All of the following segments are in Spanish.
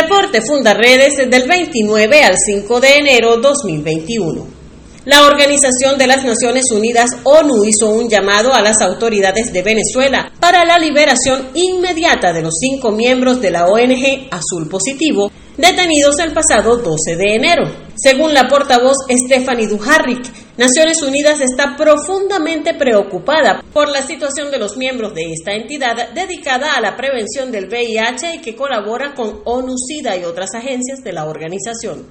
Reporte Fundaredes del 29 al 5 de enero 2021. La Organización de las Naciones Unidas, ONU, hizo un llamado a las autoridades de Venezuela para la liberación inmediata de los cinco miembros de la ONG Azul Positivo detenidos el pasado 12 de enero. Según la portavoz Stephanie Dujarric, Naciones Unidas está profundamente preocupada por la situación de los miembros de esta entidad dedicada a la prevención del VIH y que colabora con ONU-SIDA y otras agencias de la organización.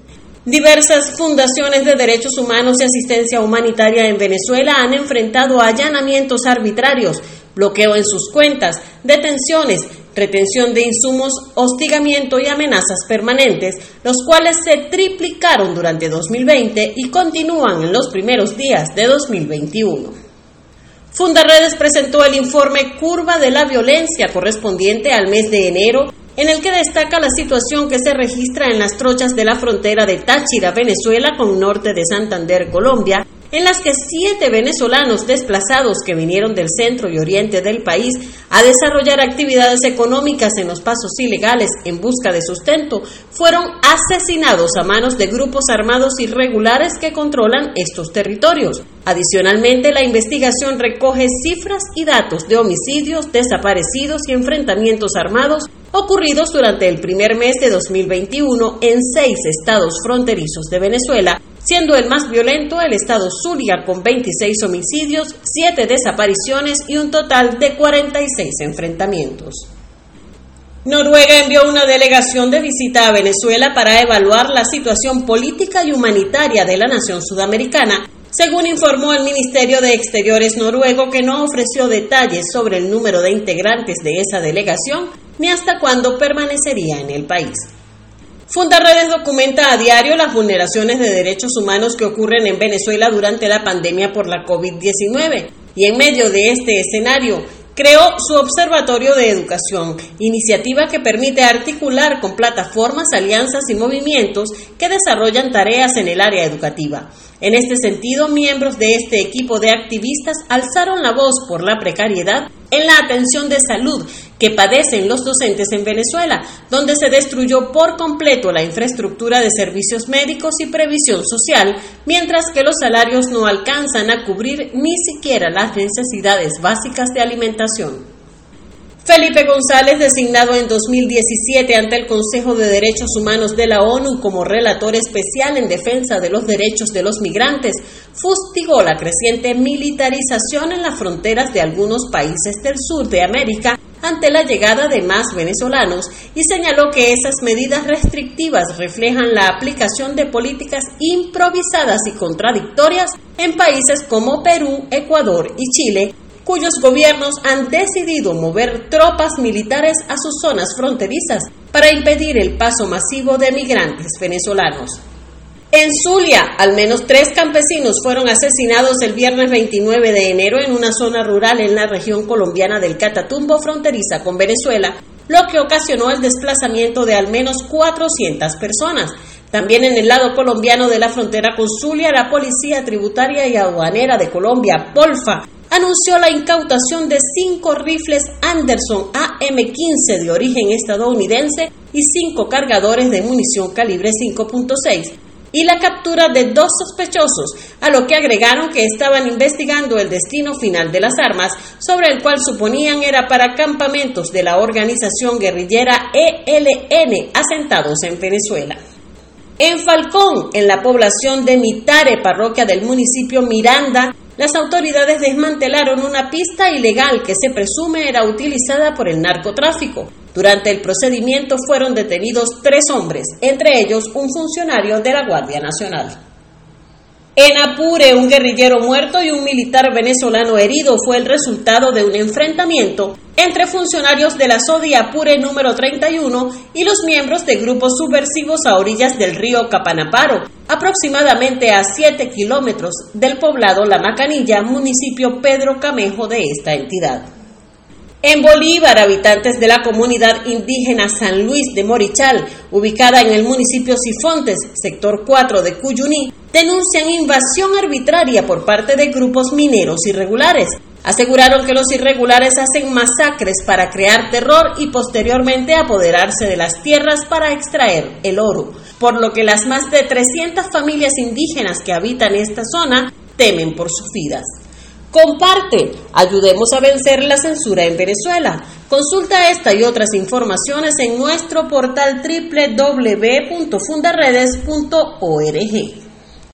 Diversas fundaciones de derechos humanos y asistencia humanitaria en Venezuela han enfrentado allanamientos arbitrarios, bloqueo en sus cuentas, detenciones, retención de insumos, hostigamiento y amenazas permanentes, los cuales se triplicaron durante 2020 y continúan en los primeros días de 2021. Fundaredes presentó el informe Curva de la Violencia correspondiente al mes de enero, en el que destaca la situación que se registra en las trochas de la frontera de Táchira, Venezuela, con norte de Santander, Colombia, en las que siete venezolanos desplazados que vinieron del centro y oriente del país a desarrollar actividades económicas en los pasos ilegales en busca de sustento fueron asesinados a manos de grupos armados irregulares que controlan estos territorios. Adicionalmente, la investigación recoge cifras y datos de homicidios, desaparecidos y enfrentamientos armados ocurridos durante el primer mes de 2021 en seis estados fronterizos de Venezuela, siendo el más violento el estado Zulia con 26 homicidios, 7 desapariciones y un total de 46 enfrentamientos. Noruega envió una delegación de visita a Venezuela para evaluar la situación política y humanitaria de la nación sudamericana, según informó el Ministerio de Exteriores noruego que no ofreció detalles sobre el número de integrantes de esa delegación ni hasta cuándo permanecería en el país. Fundaredes documenta a diario las vulneraciones de derechos humanos que ocurren en Venezuela durante la pandemia por la COVID-19 y en medio de este escenario creó su Observatorio de Educación, iniciativa que permite articular con plataformas, alianzas y movimientos que desarrollan tareas en el área educativa. En este sentido, miembros de este equipo de activistas alzaron la voz por la precariedad en la atención de salud que padecen los docentes en Venezuela, donde se destruyó por completo la infraestructura de servicios médicos y previsión social, mientras que los salarios no alcanzan a cubrir ni siquiera las necesidades básicas de alimentación. Felipe González, designado en 2017 ante el Consejo de Derechos Humanos de la ONU como relator especial en defensa de los derechos de los migrantes, fustigó la creciente militarización en las fronteras de algunos países del sur de América ante la llegada de más venezolanos y señaló que esas medidas restrictivas reflejan la aplicación de políticas improvisadas y contradictorias en países como Perú, Ecuador y Chile, cuyos gobiernos han decidido mover tropas militares a sus zonas fronterizas para impedir el paso masivo de migrantes venezolanos. En Zulia, al menos tres campesinos fueron asesinados el viernes 29 de enero en una zona rural en la región colombiana del Catatumbo fronteriza con Venezuela, lo que ocasionó el desplazamiento de al menos 400 personas. También en el lado colombiano de la frontera con Zulia, la Policía Tributaria y Aduanera de Colombia, Polfa, anunció la incautación de cinco rifles Anderson AM-15 de origen estadounidense y cinco cargadores de munición calibre 5.6 y la captura de dos sospechosos, a lo que agregaron que estaban investigando el destino final de las armas, sobre el cual suponían era para campamentos de la organización guerrillera ELN asentados en Venezuela. En Falcón, en la población de Mitare, parroquia del municipio Miranda, las autoridades desmantelaron una pista ilegal que se presume era utilizada por el narcotráfico. Durante el procedimiento fueron detenidos tres hombres, entre ellos un funcionario de la Guardia Nacional. En Apure, un guerrillero muerto y un militar venezolano herido fue el resultado de un enfrentamiento entre funcionarios de la SODI Apure número 31 y los miembros de grupos subversivos a orillas del río Capanaparo, aproximadamente a 7 kilómetros del poblado La Macanilla, municipio Pedro Camejo de esta entidad. En Bolívar, habitantes de la comunidad indígena San Luis de Morichal, ubicada en el municipio Sifontes, sector 4 de Cuyuní, denuncian invasión arbitraria por parte de grupos mineros irregulares. Aseguraron que los irregulares hacen masacres para crear terror y posteriormente apoderarse de las tierras para extraer el oro, por lo que las más de 300 familias indígenas que habitan esta zona temen por sus vidas. Comparte, ayudemos a vencer la censura en Venezuela. Consulta esta y otras informaciones en nuestro portal www.fundaredes.org.